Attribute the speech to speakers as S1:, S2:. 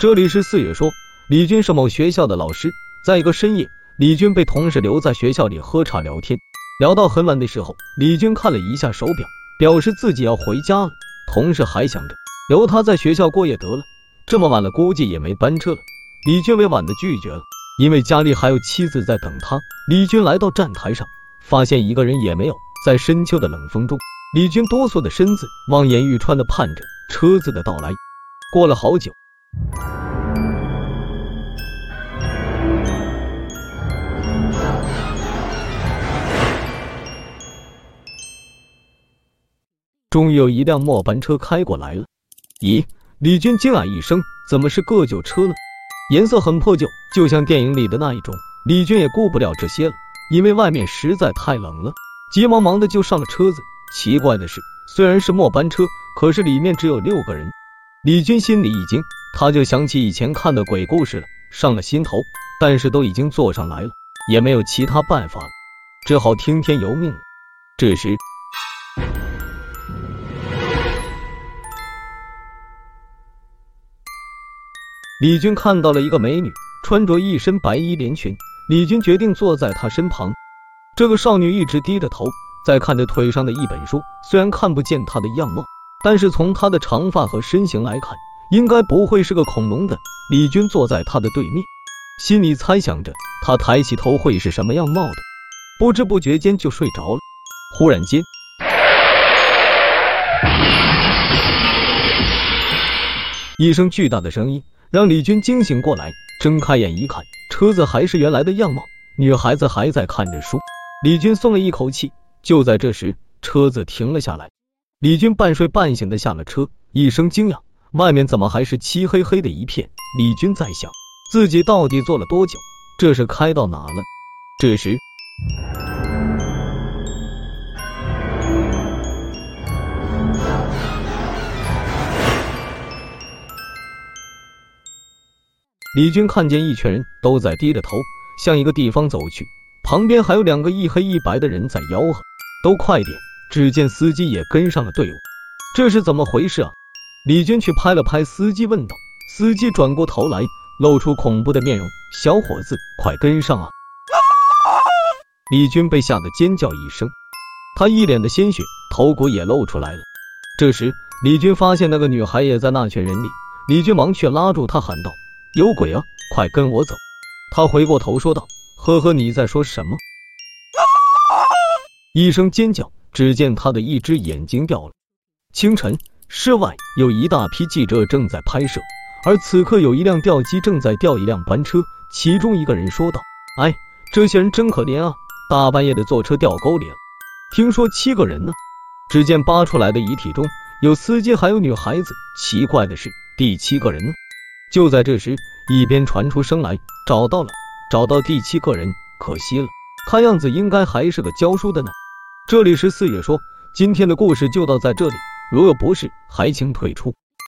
S1: 这里是四月说，李军是某学校的老师。在一个深夜，李军被同事留在学校里喝茶聊天，聊到很晚的时候，李军看了一下手表，表示自己要回家了。同事还想着留他在学校过夜得了，这么晚了估计也没班车了。李军委婉的拒绝了，因为家里还有妻子在等他。李军来到站台上，发现一个人也没有。在深秋的冷风中，李军哆嗦的身子望眼欲穿的盼着车子的到来。过了好久。终于有一辆末班车开过来了。咦，李军惊讶一声，怎么是个旧车呢？颜色很破旧，就像电影里的那一种。李军也顾不了这些了，因为外面实在太冷了，急忙忙的就上了车子。奇怪的是，虽然是末班车，可是里面只有六个人。李军心里一惊，他就想起以前看的鬼故事了，上了心头。但是都已经坐上来了，也没有其他办法了，只好听天由命了。这时，李军看到了一个美女，穿着一身白衣连裙。李军决定坐在她身旁。这个少女一直低着头，在看着腿上的一本书。虽然看不见她的样貌，但是从她的长发和身形来看，应该不会是个恐龙的。李军坐在他的对面，心里猜想着他抬起头会是什么样貌的。不知不觉间就睡着了。忽然间，一声巨大的声音。让李军惊醒过来，睁开眼一看，车子还是原来的样貌，女孩子还在看着书。李军松了一口气。就在这时，车子停了下来，李军半睡半醒的下了车，一声惊讶，外面怎么还是漆黑黑的一片？李军在想，自己到底坐了多久？这是开到哪了？这时。李军看见一群人都在低着头向一个地方走去，旁边还有两个一黑一白的人在吆喝：“都快点！”只见司机也跟上了队伍，这是怎么回事啊？李军去拍了拍司机，问道。司机转过头来，露出恐怖的面容：“小伙子，快跟上啊！”李军被吓得尖叫一声，他一脸的鲜血，头骨也露出来了。这时，李军发现那个女孩也在那群人里，李军忙去拉住她，喊道。有鬼啊！快跟我走！他回过头说道：“呵呵，你在说什么？”一声尖叫，只见他的一只眼睛掉了。清晨，室外有一大批记者正在拍摄，而此刻有一辆吊机正在吊一辆班车。其中一个人说道：“哎，这些人真可怜啊，大半夜的坐车掉沟里了。听说七个人呢。”只见扒出来的遗体中有司机，还有女孩子。奇怪的是，第七个人呢？就在这时，一边传出声来：“找到了，找到第七个人，可惜了，看样子应该还是个教书的呢。”这里是四月说，今天的故事就到在这里，如若不是，还请退出。